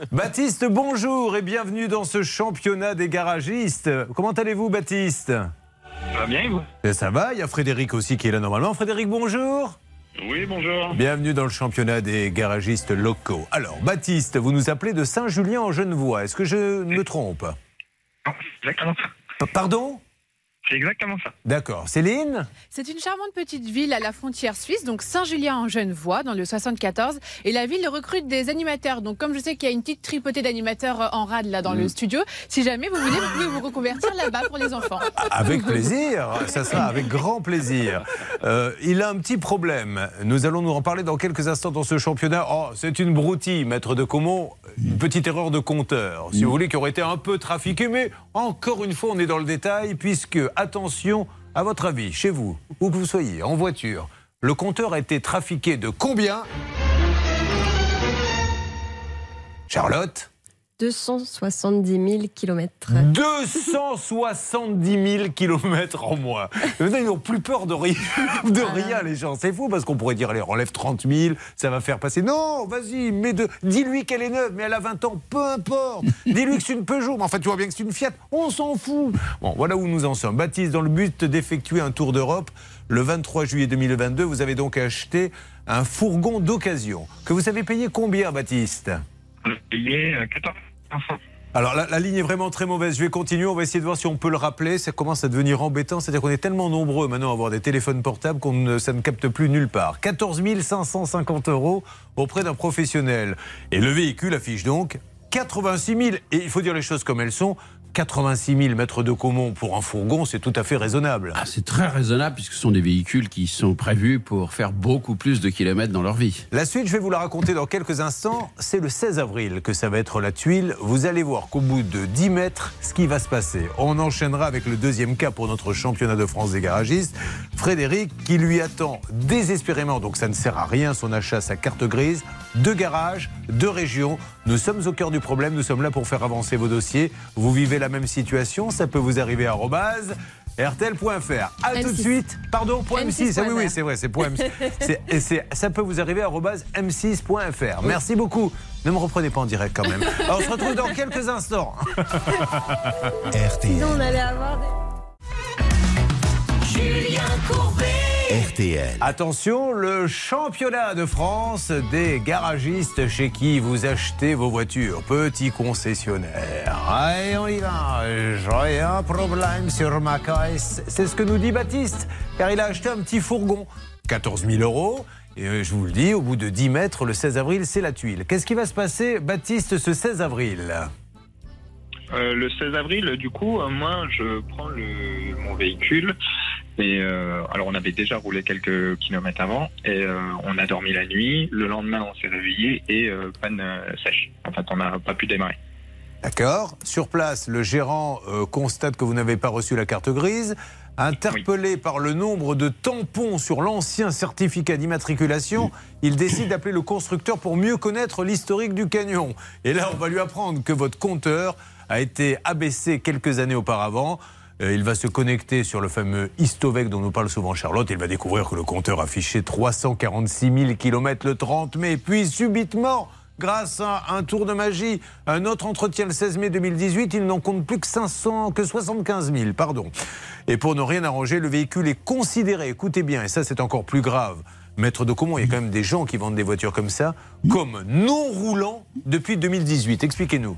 Baptiste, bonjour et bienvenue dans ce championnat des garagistes. Comment allez-vous, Baptiste? Ça va bien, vous? Et Ça va, il y a Frédéric aussi qui est là normalement. Frédéric, bonjour. Oui, bonjour. Bienvenue dans le championnat des garagistes locaux. Alors, Baptiste, vous nous appelez de Saint-Julien en Genevois. Est-ce que je me trompe? Non, exactement. P- Pardon? C'est exactement ça. D'accord. Céline C'est une charmante petite ville à la frontière suisse, donc Saint-Julien-en-Genevois, dans le 74. Et la ville recrute des animateurs. Donc, comme je sais qu'il y a une petite tripotée d'animateurs euh, en rade là dans le studio, si jamais vous voulez, vous pouvez vous reconvertir là-bas pour les enfants. Avec plaisir, ça sera avec grand plaisir. Euh, il a un petit problème. Nous allons nous en parler dans quelques instants dans ce championnat. Oh, c'est une broutille, maître de Comont. Une petite erreur de compteur, si vous voulez, qui aurait été un peu trafiquée. Mais encore une fois, on est dans le détail, puisque, attention, à votre avis, chez vous, où que vous soyez, en voiture, le compteur a été trafiqué de combien? Charlotte? 270 000 km. 270 000 kilomètres en moins. Maintenant, Ils n'ont plus peur de rien, de rien les gens. C'est fou parce qu'on pourrait dire, allez, enlève 30 000, ça va faire passer. Non, vas-y, mais de... dis-lui qu'elle est neuve, mais elle a 20 ans, peu importe. Dis-lui que c'est une Peugeot, mais en fait, tu vois bien que c'est une Fiat, on s'en fout. Bon, voilà où nous en sommes. Baptiste, dans le but d'effectuer un tour d'Europe, le 23 juillet 2022, vous avez donc acheté un fourgon d'occasion. Que vous avez payé combien, Baptiste? Il est euh, 14 500. Alors la, ligne est vraiment très mauvaise. Je vais continuer. On va essayer de voir si on peut le rappeler. Ça commence à devenir embêtant. C'est-à-dire qu'on est tellement nombreux maintenant à avoir des téléphones portables qu'on ne, ça ne capte plus nulle part. 14 550 euros auprès d'un professionnel. Et le véhicule affiche donc 86 000. Et il faut dire les choses comme elles sont. 86 000 mètres de Comont pour un fourgon, c'est tout à fait raisonnable. Ah, c'est très raisonnable puisque ce sont des véhicules qui sont prévus pour faire beaucoup plus de kilomètres dans leur vie. La suite, je vais vous la raconter dans quelques instants. C'est le 16 avril que ça va être la tuile. Vous allez voir qu'au bout de 10 mètres, ce qui va se passer. On enchaînera avec le deuxième cas pour notre championnat de France des garagistes. Frédéric, qui lui attend désespérément, donc ça ne sert à rien son achat, sa carte grise, deux garages, deux régions. Nous sommes au cœur du problème. Nous sommes là pour faire avancer vos dossiers. Vous vivez la même situation. Ça peut vous arriver à arobase RTL.fr. A tout de M6. suite. Pardon, point M6. Ah oui, oui, M6.fr. c'est vrai, c'est point M6. C'est- et c'est- ça peut vous arriver à arobase m6.fr. Merci beaucoup. Ne me reprenez pas en direct quand même. Alors, on se retrouve dans quelques instants. Sinon, on allait avoir des... RTL. Attention, le championnat de France des garagistes chez qui vous achetez vos voitures. Petit concessionnaire. Allez, on y va. J'ai un problème sur ma caisse. C'est ce que nous dit Baptiste, car il a acheté un petit fourgon. 14 000 euros. Et euh, je vous le dis, au bout de 10 mètres, le 16 avril, c'est la tuile. Qu'est-ce qui va se passer, Baptiste, ce 16 avril? Euh, le 16 avril, du coup, euh, moi, je prends le, mon véhicule. Et euh, alors, on avait déjà roulé quelques kilomètres avant. Et euh, on a dormi la nuit. Le lendemain, on s'est réveillé et euh, panne euh, sèche. En fait, on n'a pas pu démarrer. D'accord. Sur place, le gérant constate que vous n'avez pas reçu la carte grise. Interpellé par le nombre de tampons sur l'ancien certificat d'immatriculation, il décide d'appeler le constructeur pour mieux connaître l'historique du camion. Et là, on va lui apprendre que votre compteur a été abaissé quelques années auparavant. Euh, Il va se connecter sur le fameux Histovec dont nous parle souvent Charlotte. Il va découvrir que le compteur affichait 346 000 km le 30 mai. Puis subitement, grâce à un tour de magie, un autre entretien le 16 mai 2018, il n'en compte plus que 500, que 75 000, pardon. Et pour ne rien arranger, le véhicule est considéré, écoutez bien, et ça c'est encore plus grave. Maître de comment il y a quand même des gens qui vendent des voitures comme ça, comme non roulant depuis 2018. Expliquez-nous.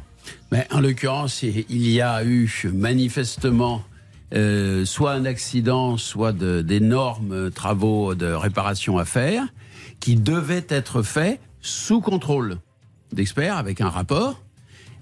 Mais en l'occurrence, il y a eu manifestement euh, soit un accident, soit d'énormes travaux de réparation à faire qui devaient être faits sous contrôle d'experts avec un rapport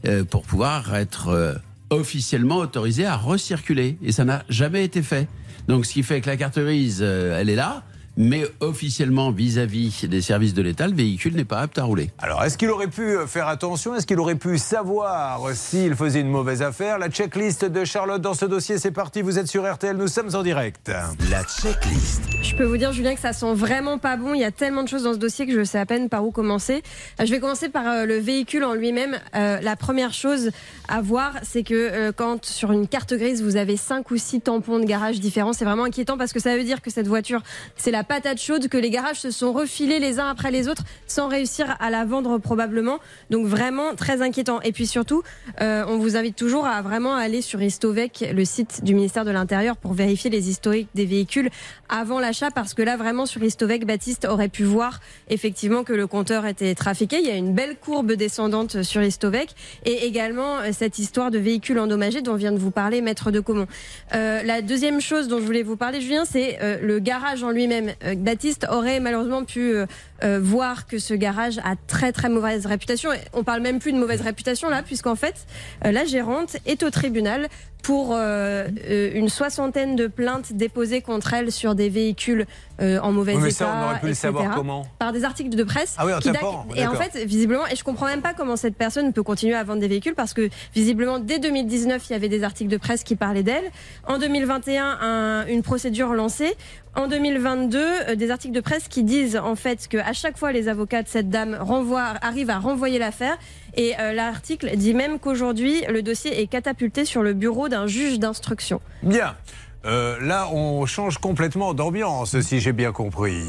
euh, pour pouvoir être euh, officiellement autorisé à recirculer. Et ça n'a jamais été fait. Donc ce qui fait que la carte grise, euh, elle est là, mais officiellement vis-à-vis des services de l'État, le véhicule n'est pas apte à rouler. Alors, est-ce qu'il aurait pu euh, faire attention? Est-ce qu'il aurait pu savoir s'il faisait une mauvaise affaire? La checklist de Charlotte dans ce dossier, c'est parti. Vous êtes sur RTL, nous sommes en direct. La checklist. Je peux vous dire, Julien, que ça sent vraiment pas bon. Il y a tellement de choses dans ce dossier que je sais à peine par où commencer. Euh, Je vais commencer par euh, le véhicule en lui-même. Euh, la première chose à voir, c'est que euh, quand sur une carte grise, vous avez cinq ou six tampons de garage différents, c'est vraiment inquiétant parce que ça veut dire que cette voiture, c'est la patate chaude, que les garages se sont refilés les uns après les autres sans réussir à la vendre probablement. Donc vraiment très inquiétant. Et puis surtout, euh, on vous invite toujours à vraiment aller sur Istovec, le site du ministère de l'Intérieur, pour vérifier les historiques des véhicules avant l'achat, parce que là vraiment sur Istovec, Baptiste aurait pu voir effectivement que le compteur était trafiqué. Il y a une belle courbe descendante sur Istovec et également euh, cette histoire de véhicules endommagés dont vient de vous parler Maître de Comont. Euh, la deuxième chose dont je voulais vous parler, Julien, c'est le garage en lui-même. Euh, Baptiste aurait malheureusement pu euh, euh, voir que ce garage a très très mauvaise réputation. Et on parle même plus de mauvaise réputation là, puisqu'en fait, la gérante est au tribunal pour euh, euh, une soixantaine de plaintes déposées contre elle sur des véhicules euh, en mauvais Oui, mais état. ça, on aurait pu le etc., savoir comment Par des articles de presse. Ah oui, qui Et en fait, visiblement, et je comprends même pas comment cette personne peut continuer à vendre des véhicules parce que visiblement, dès 2019, il y avait des articles de presse qui parlaient d'elle. En 2021, un- une procédure lancée. En 2022, euh, des articles de presse qui disent en fait que à chaque fois les avocats de cette dame renvoient, arrivent à renvoyer l'affaire. Et euh, l'article dit même qu'aujourd'hui le dossier est catapulté sur le bureau d'un juge d'instruction. Bien. Euh, là, on change complètement d'ambiance, si j'ai bien compris.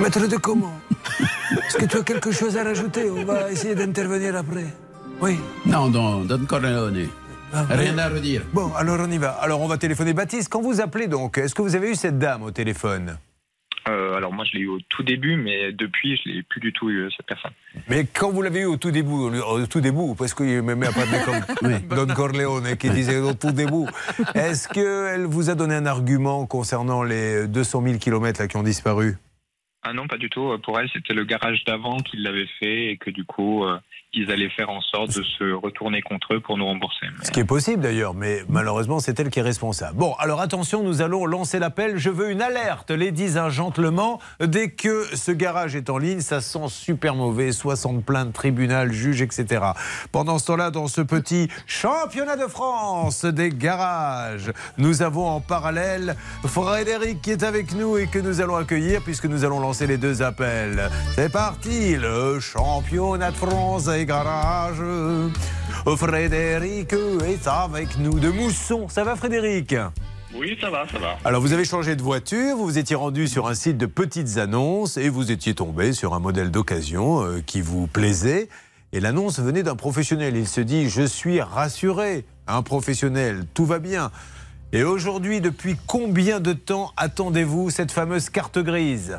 Maître de comment? Est-ce que tu as quelque chose à rajouter? On va essayer d'intervenir après. Oui. Non, non, Don Corleone. Ah, Rien à redire. Bon, alors on y va. Alors on va téléphoner Baptiste. Quand vous appelez donc, est-ce que vous avez eu cette dame au téléphone? Euh, alors moi je l'ai eu au tout début, mais depuis je l'ai plus du tout eu cette personne. Mais quand vous l'avez eu au tout début, au tout début, parce qu'il me met à parler comme Don Corleone qui disait au tout début, est-ce qu'elle vous a donné un argument concernant les 200 000 kilomètres là, qui ont disparu? Ah non, pas du tout. Pour elle, c'était le garage d'avant qui l'avait fait et que du coup, euh, ils allaient faire en sorte de se retourner contre eux pour nous rembourser. Ce qui est possible d'ailleurs, mais malheureusement c'est elle qui est responsable. Bon, alors attention, nous allons lancer l'appel. Je veux une alerte, ladies and gentlemen. Dès que ce garage est en ligne, ça sent super mauvais. 60 plaintes, tribunal, juge, etc. Pendant ce temps-là, dans ce petit championnat de France des garages, nous avons en parallèle Frédéric qui est avec nous et que nous allons accueillir puisque nous allons lancer les deux appels. C'est parti, le championnat de France des garages. Frédéric est avec nous de Mousson. Ça va Frédéric? Oui, ça va, ça va. alors vous avez changé de voiture, vous vous étiez rendu sur un site de petites annonces et vous étiez tombé sur un modèle d'occasion euh, qui vous plaisait. Et l'annonce venait d'un professionnel. Il se dit, je suis rassuré, un professionnel, tout va bien. Et aujourd'hui, depuis combien de temps attendez-vous cette fameuse carte grise?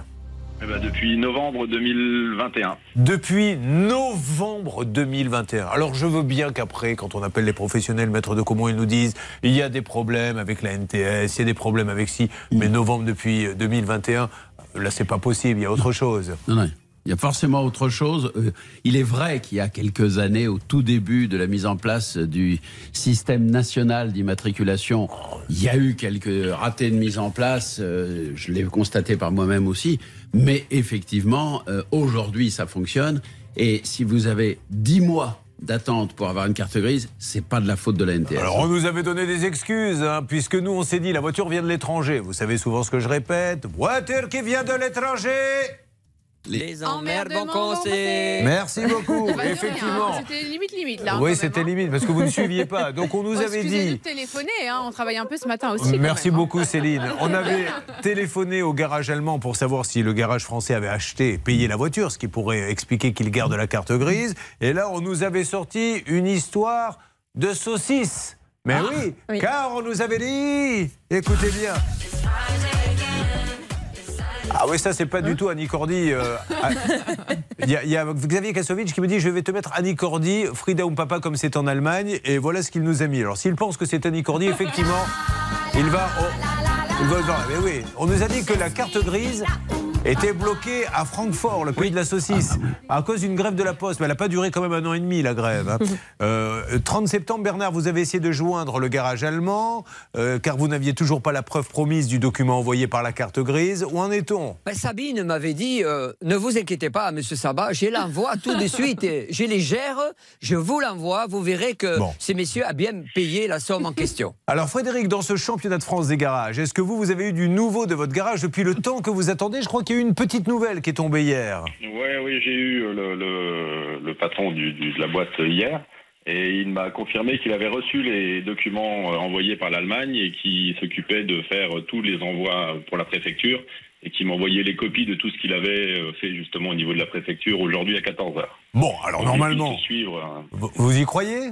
Eh ben, depuis novembre 2021. Depuis novembre 2021. Alors je veux bien qu'après, quand on appelle les professionnels maîtres de comment ils nous disent il y a des problèmes avec la NTS, il y a des problèmes avec si, mais novembre depuis 2021, là c'est pas possible, il y a autre chose. Non, non. Il y a forcément autre chose. Euh, Il est vrai qu'il y a quelques années, au tout début de la mise en place du système national d'immatriculation, il y a eu quelques ratés de mise en place. euh, Je l'ai constaté par moi-même aussi. Mais effectivement, euh, aujourd'hui, ça fonctionne. Et si vous avez 10 mois d'attente pour avoir une carte grise, c'est pas de la faute de la NTS. Alors on nous avait donné des excuses, hein, puisque nous on s'est dit la voiture vient de l'étranger. Vous savez souvent ce que je répète, voiture qui vient de l'étranger. Les Emmerdements commencer. Merci beaucoup, Bah, effectivement. hein. C'était limite, limite là. Oui, c'était hein. limite, parce que vous ne suiviez pas. Donc on nous avait dit... de téléphoner, hein, on travaille un peu ce matin aussi. quand Merci même, hein. beaucoup Céline. On avait téléphoné au garage allemand pour savoir si le garage français avait acheté et payé la voiture, ce qui pourrait expliquer qu'il garde la carte grise. Et là, on nous avait sorti une histoire de saucisse. Mais oui, oui. car on nous avait dit, écoutez bien. Ah oui, ça c'est pas du tout Annie Cordy. euh, Il y, a- il y a Xavier Kasovic qui me dit je vais te mettre Annie Cordy, Frida ou Papa comme c'est en Allemagne, et voilà ce qu'il nous a mis. Alors s'il pense que c'est Annie Cordy, effectivement, il va. oh, il va. Mais oui, on nous a dit que la carte grise était bloquée à Francfort, le pays de la saucisse, à cause d'une grève de la poste. Mais elle n'a pas duré quand même un an et demi, la grève. hein. Euh, 30 septembre, Bernard, vous avez essayé de joindre le garage allemand, euh, car vous n'aviez toujours pas la preuve promise du document envoyé par la carte grise. Où en est-on? Ben, Sabine m'avait dit euh, ne vous inquiétez pas, Monsieur Sabat, je l'envoie tout de suite. Je les gère, je vous l'envoie. Vous verrez que Bon. ces messieurs a bien payé la somme en question. Alors Frédéric, dans ce championnat de France des garages, est-ce que vous, vous avez eu du nouveau de votre garage depuis le temps que vous attendez? Je crois qu'il eu une petite nouvelle qui est tombée hier. Ouais, oui, j'ai eu le, le, le patron du, du- de la boîte hier. Et il m'a confirmé qu'il avait reçu les documents euh, envoyés par l'Allemagne et qu'il s'occupait de faire tous les envois pour la préfecture et qu'il m'envoyait les copies de tout ce qu'il avait euh, fait justement au niveau de la préfecture aujourd'hui à 14h. Bon, alors normalement, Suivre, euh, vous, vous y croyez?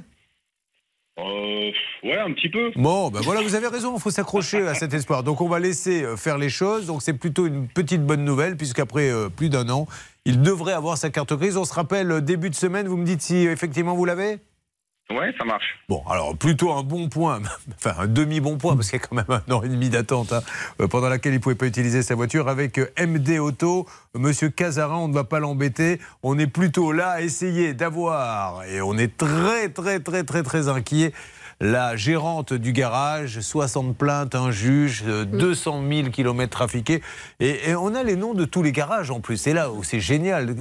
Euh, ouais, un petit peu. Bon, ben voilà, vous avez raison, il faut s'accrocher à cet espoir. Donc on va laisser euh, faire les choses. Donc c'est plutôt une petite bonne nouvelle, puisqu'après euh, plus d'un an, il devrait avoir sa carte grise. On se rappelle, euh, début de semaine, vous me dites si effectivement vous l'avez? Ouais, ça marche. Bon, alors plutôt un bon point, enfin un demi-bon point, parce qu'il y a quand même un an et demi d'attente hein, euh, pendant laquelle il ne pouvait pas utiliser sa voiture. Avec euh, MD Auto, Monsieur Cazarin, on ne va pas l'embêter. On est plutôt là à essayer d'avoir, et on est très très très très très inquiet. La gérante du garage, 60 plaintes, un juge, euh, 200 000 kilomètres trafiqués. Et, et on a les noms de tous les garages en plus. C'est là où c'est génial. Euh,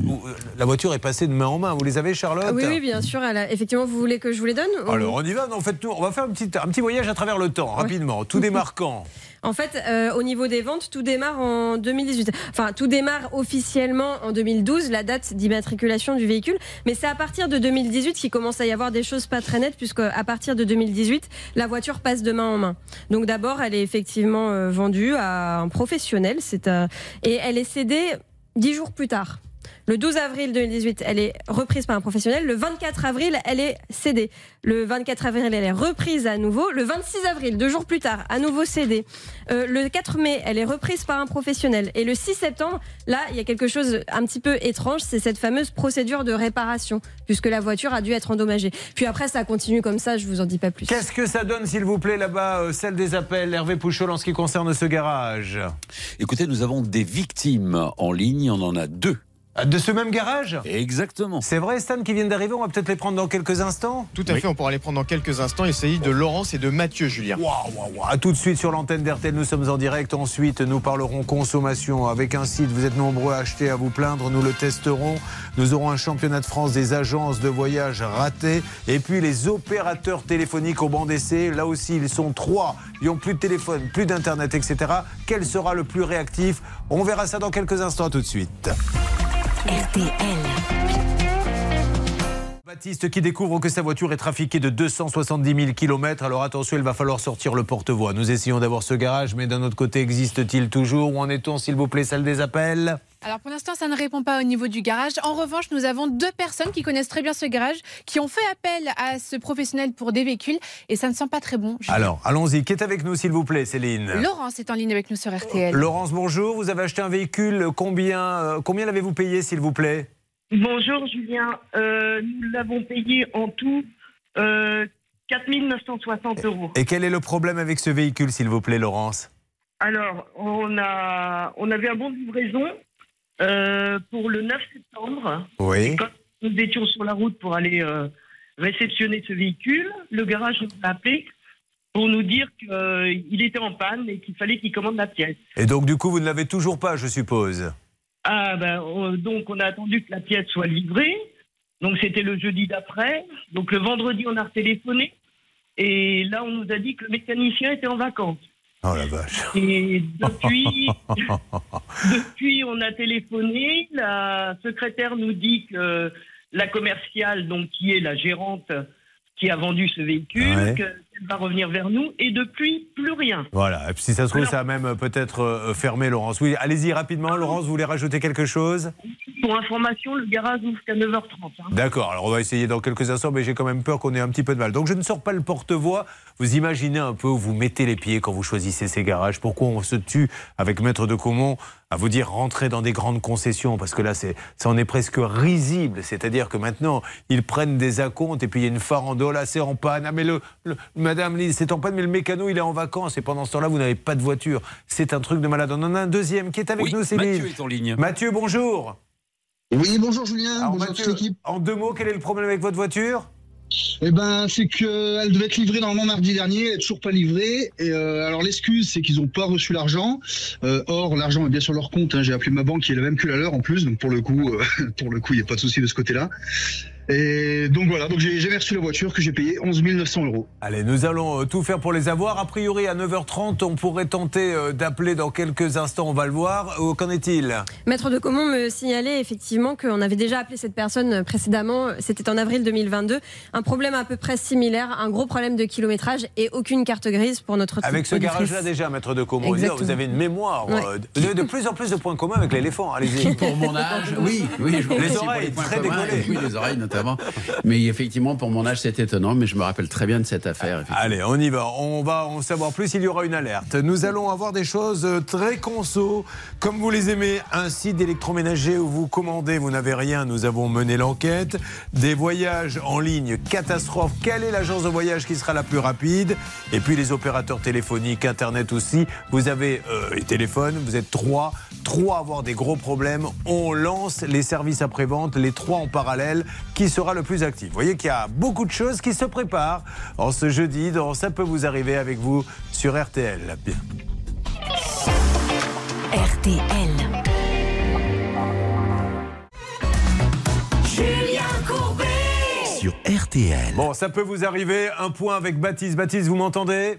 La voiture est passée de main en main. Vous les avez, Charlotte Ah Oui, oui, bien sûr. elle a- Effectivement, vous voulez que je vous les donne ou- alors on y va, non, en fait, nous, on va faire un petit, un petit voyage à travers le temps, rapidement. Tout démarre quand En fait, euh, au niveau des ventes, tout démarre en 2018. Enfin, tout démarre officiellement en 2012, la date d'immatriculation du véhicule. Mais c'est à partir de 2018 qu'il commence à y avoir des choses pas très nettes, puisque à partir de 2018, la voiture passe de main en main. Donc d'abord, elle est effectivement euh, vendue à un professionnel, c'est euh, et elle est cédée dix jours plus tard. Le 12 avril 2018, elle est reprise par un professionnel. Le 24 avril, elle est cédée. Le 24 avril, elle est reprise à nouveau. Le 26 avril, deux jours plus tard, à nouveau cédée. Euh, le 4 mai, elle est reprise par un professionnel. Et le 6 septembre, là, il y a quelque chose un petit peu étrange, c'est cette fameuse procédure de réparation, puisque la voiture a dû être endommagée. Puis après, ça continue comme ça, je vous en dis pas plus. Qu'est-ce que ça donne, s'il vous plaît, là-bas, euh, celle des appels, Hervé Pouchol, en ce qui concerne ce garage? Écoutez, nous avons des victimes en ligne, on en a deux. Ah, De ce même garage Exactement. C'est vrai, Stan, qui viennent d'arriver, on va peut-être les prendre dans quelques instants Tout à fait, on pourra les prendre dans quelques instants. Il s'agit de Laurence et de Mathieu, Julien. Waouh, waouh, waouh. À tout de suite sur l'antenne d'RTL, nous sommes en direct. Ensuite, nous parlerons consommation avec un site. Vous êtes nombreux à acheter, à vous plaindre. Nous le testerons. Nous aurons un championnat de France des agences de voyage raté. Et puis les opérateurs téléphoniques au banc d'essai. Là aussi, ils sont trois. Ils n'ont plus de téléphone, plus d'internet, etc. Quel sera le plus réactif? On verra ça dans quelques instants. À tout de suite. RTL. Baptiste qui découvre que sa voiture est trafiquée de 270 000 km. Alors attention, il va falloir sortir le porte-voix. Nous essayons d'avoir ce garage, mais d'un autre côté, existe-t-il toujours? Où en est-on, s'il vous plaît, salle des appels? Alors pour l'instant, ça ne répond pas au niveau du garage. En revanche, nous avons deux personnes qui connaissent très bien ce garage, qui ont fait appel à ce professionnel pour des véhicules, et ça ne sent pas très bon. Alors, allons-y. Qui est avec nous, s'il vous plaît, Céline? Laurence est en ligne avec nous sur RTL. Laurence, bonjour. Vous avez acheté un véhicule. Combien, euh, combien l'avez-vous payé, s'il vous plaît? Bonjour Julien, Euh, nous l'avons payé en tout euh, 4 960 euros. Et quel est le problème avec ce véhicule, s'il vous plaît, Laurence? Alors, on, a, on avait un bon de livraison euh, pour le 9 septembre. Oui. Quand nous étions sur la route pour aller euh, réceptionner ce véhicule, le garage nous a appelé pour nous dire qu'il était en panne et qu'il fallait qu'il commande la pièce. Et donc, du coup, vous ne l'avez toujours pas, je suppose? Ah ben euh, donc on a attendu que la pièce soit livrée. Donc c'était le jeudi d'après. Donc le vendredi on a retéléphoné et là on nous a dit que le mécanicien était en vacances. Oh la vache. Et depuis, depuis on a téléphoné. La secrétaire nous dit que la commerciale, donc qui est la gérante qui a vendu ce véhicule, Ouais. qu'elle va revenir vers nous. Et depuis plus rien. Voilà. Et puis, si ça se trouve, ça a même euh, peut-être euh, fermé, Laurence. Oui, allez-y rapidement. Laurence, vous voulez rajouter quelque chose? Pour information, le garage ouvre qu'à 9h30. hein. D'accord, alors on va essayer dans quelques instants, mais j'ai quand même peur qu'on ait un petit peu de mal. Donc je ne sors pas le porte-voix. Vous imaginez un peu où vous mettez les pieds quand vous choisissez ces garages. Pourquoi on se tue avec Maître de Comont à vous dire rentrer dans des grandes concessions Parce que là, c'est, ça en est presque risible. C'est-à-dire que maintenant, ils prennent des acomptes et puis il y a une farandole, ah, c'est en panne. Ah, mais le, le- Madame Lise, c'est en panne, mais le mécano, il est en vacances. Et pendant ce temps-là, vous n'avez pas de voiture. C'est un truc de malade. On en a un deuxième qui est avec Oui, nous, Céline. Mathieu est en ligne. Mathieu, bonjour. Oui, bonjour Julien, Alors, bonjour Mathieu, toute l'équipe. en deux mots, quel est le problème avec votre voiture? Eh ben, c'est qu'elle devait être livrée normalement mardi dernier, elle est toujours pas livrée. Et euh, alors l'excuse, c'est qu'ils n'ont pas reçu l'argent. Euh, or, l'argent est bien sur leur compte. hein. J'ai appelé ma banque qui est la même que la leur en plus, donc pour le coup, euh, pour le coup, il n'y a pas de souci de ce côté-là. Et donc voilà, donc j'ai jamais reçu la voiture que j'ai payé 11 900 euros. Allez, nous allons euh, tout faire pour les avoir. A priori, à 9h30, on pourrait tenter euh, d'appeler dans quelques instants, on va le voir. Euh, Qu'en est-il? Maître de Comont me signalait effectivement qu'on avait déjà appelé cette personne précédemment, c'était en avril 2022. Un problème à peu près similaire, un gros problème de kilométrage et aucune carte grise pour notre Avec ce garage-là déjà, maître de Comont, Exactement. vous avez une mémoire. Ouais. Vous avez de plus en plus de points communs avec l'éléphant. Allez-y. Pour mon âge, oui, oui, je vous Les pour oreilles, points très communs. décollées. Oui, les oreilles notamment. Mais effectivement, pour mon âge, c'est étonnant, mais je me rappelle très bien de cette affaire. Allez, on y va. On va en savoir plus. Il y aura une alerte. Nous allons avoir des choses euh, très conso, comme vous les aimez. Un site d'électroménager où vous commandez, vous n'avez rien. Nous avons mené l'enquête. Des voyages en ligne, catastrophe. Quelle est l'agence de voyage qui sera la plus rapide? Et puis les opérateurs téléphoniques, Internet aussi. Vous avez euh, les téléphones, vous êtes trois. Trois avoir des gros problèmes. On lance les services après-vente, les trois en parallèle. Sera le plus actif Vous voyez qu'il y a beaucoup de choses qui se préparent en ce jeudi dans Ça peut vous arriver avec vous sur RTL. Bien. RTL. Julien Courbet. Sur RTL. Bon, ça peut vous arriver. Un point avec Baptiste. Baptiste, vous m'entendez?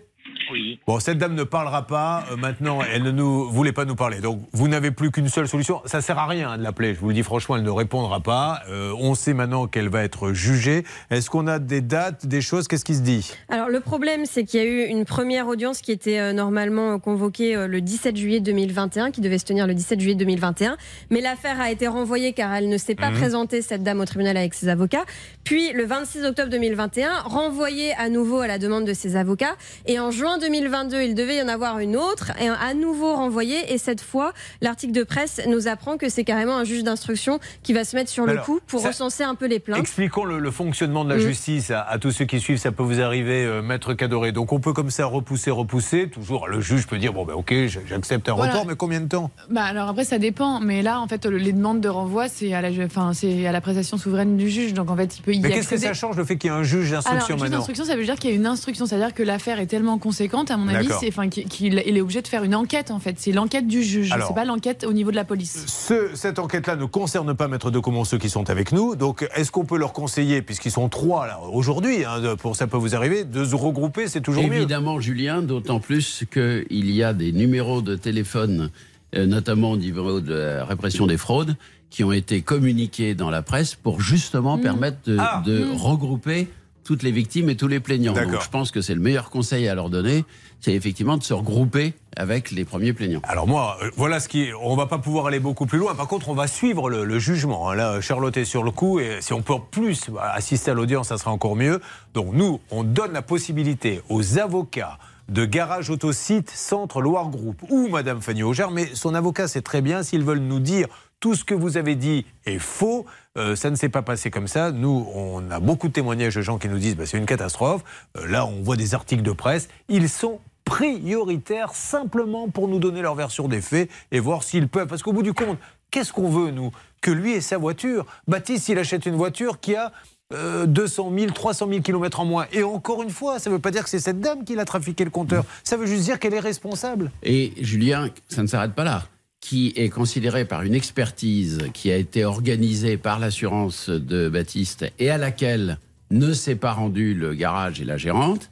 Oui. Bon, cette dame ne parlera pas. Euh, maintenant, elle ne nous voulait pas nous parler. Donc, vous n'avez plus qu'une seule solution. Ça sert à rien hein, de l'appeler. Je vous le dis franchement, elle ne répondra pas. Euh, on sait maintenant qu'elle va être jugée. Est-ce qu'on a des dates, des choses? Qu'est-ce qui se dit? Alors le problème, c'est qu'il y a eu une première audience qui était euh, normalement convoquée euh, le 17 juillet 2021, qui devait se tenir le 17 juillet 2021, mais l'affaire a été renvoyée car elle ne s'est pas Mhm. présentée, cette dame, au tribunal avec ses avocats. Puis le 26 octobre 2021, renvoyée à nouveau à la demande de ses avocats. Et en juin 2022, il devait y en avoir une autre, et à nouveau renvoyée. Et cette fois, l'article de presse nous apprend que c'est carrément un juge d'instruction qui va se mettre sur le alors, coup pour ça- recenser un peu les plaintes. Expliquons le, le fonctionnement de la Mm. justice à, à tous ceux qui suivent. Ça peut vous arriver, euh, maître Cadoré. Donc, on peut comme ça repousser, repousser. Toujours, le juge peut dire bon, ben, ok, j'accepte un Voilà. report, mais combien de temps? Bah alors après ça dépend, mais là en fait le- les demandes de renvoi c'est à la, enfin c'est à l'appréciation souveraine du juge, donc en fait il peut y Mais qu'est-ce que ça change le fait qu'il y ait un juge d'instruction juge maintenant? d'instruction, ça veut dire qu'il y a une instruction, c'est-à-dire que l'affaire est tellement conséquente, à mon avis, c'est, enfin, qu'il qu'il- il est obligé de faire une enquête en fait. C'est l'enquête du juge, c'est pas l'enquête au niveau de la police. Ce- cette enquête-là ne concerne pas Maître de Comont, ceux qui sont avec nous. Donc, est-ce qu'on peut leur conseiller, puisqu'ils sont trois là, aujourd'hui, hein, pour ça peut vous arriver, de se regrouper, c'est toujours mieux. Évidemment, Julien, d'autant plus qu'il y a des numéros de téléphone, euh, notamment au niveau de la répression des fraudes, qui ont été communiqués dans la presse pour justement permettre de, Ah. de Mm. regrouper toutes les victimes et tous les plaignants. Donc je pense que c'est le meilleur conseil à leur donner, c'est effectivement de se regrouper avec les premiers plaignants. Alors moi, euh, voilà ce qui, on va pas pouvoir aller beaucoup plus loin. Par contre, on va suivre le, le jugement. hein. Là, Charlotte est sur le coup et si on peut en plus assister à l'audience, ça sera encore mieux. Donc nous, on donne la possibilité aux avocats de Garage Autosite Centre Loire Group ou Madame Fanny Auger, mais son avocat sait très bien s'ils veulent nous dire tout ce que vous avez dit est faux. euh, ça ne s'est pas passé comme ça. Nous, on a beaucoup de témoignages de gens qui nous disent bah, c'est une catastrophe. Euh, là, on voit des articles de presse. Ils sont prioritaires simplement pour nous donner leur version des faits et voir s'ils peuvent. Parce qu'au bout du compte, qu'est-ce qu'on veut, nous? Que lui ait sa voiture. Baptiste, il achète une voiture qui a euh, 200 000, 300 000 kilomètres en moins. Et encore une fois, ça ne veut pas dire que c'est cette dame qui l'a trafiqué le compteur. Ça veut juste dire qu'elle est responsable. Et Julien, ça ne s'arrête pas là. Qui est considéré par une expertise qui a été organisée par l'assurance de Baptiste et à laquelle ne s'est pas rendu le garage et la gérante,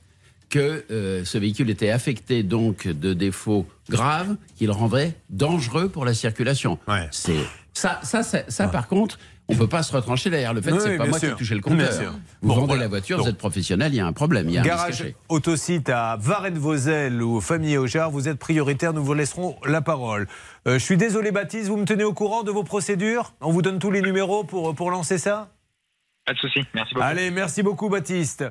que euh, ce véhicule était affecté donc de défauts graves qui le rendraient dangereux pour la circulation. C'est ça, ça, ça, ça, par contre, on peut pas se retrancher derrière le fait que Oui, c'est pas moi qui ai touché le compteur. Vous Bon, vendez voilà. la voiture, Donc- vous êtes professionnel, il y a un problème, il y a un risque Garage. Autosite à Varennes-Vauzelles ou Famille Aujar, vous êtes prioritaire, nous vous laisserons la parole. Euh, je suis désolé Baptiste, vous me tenez au courant de vos procédures? On vous donne tous les numéros pour, pour lancer ça? Pas de souci. Merci beaucoup. Allez, merci beaucoup Baptiste.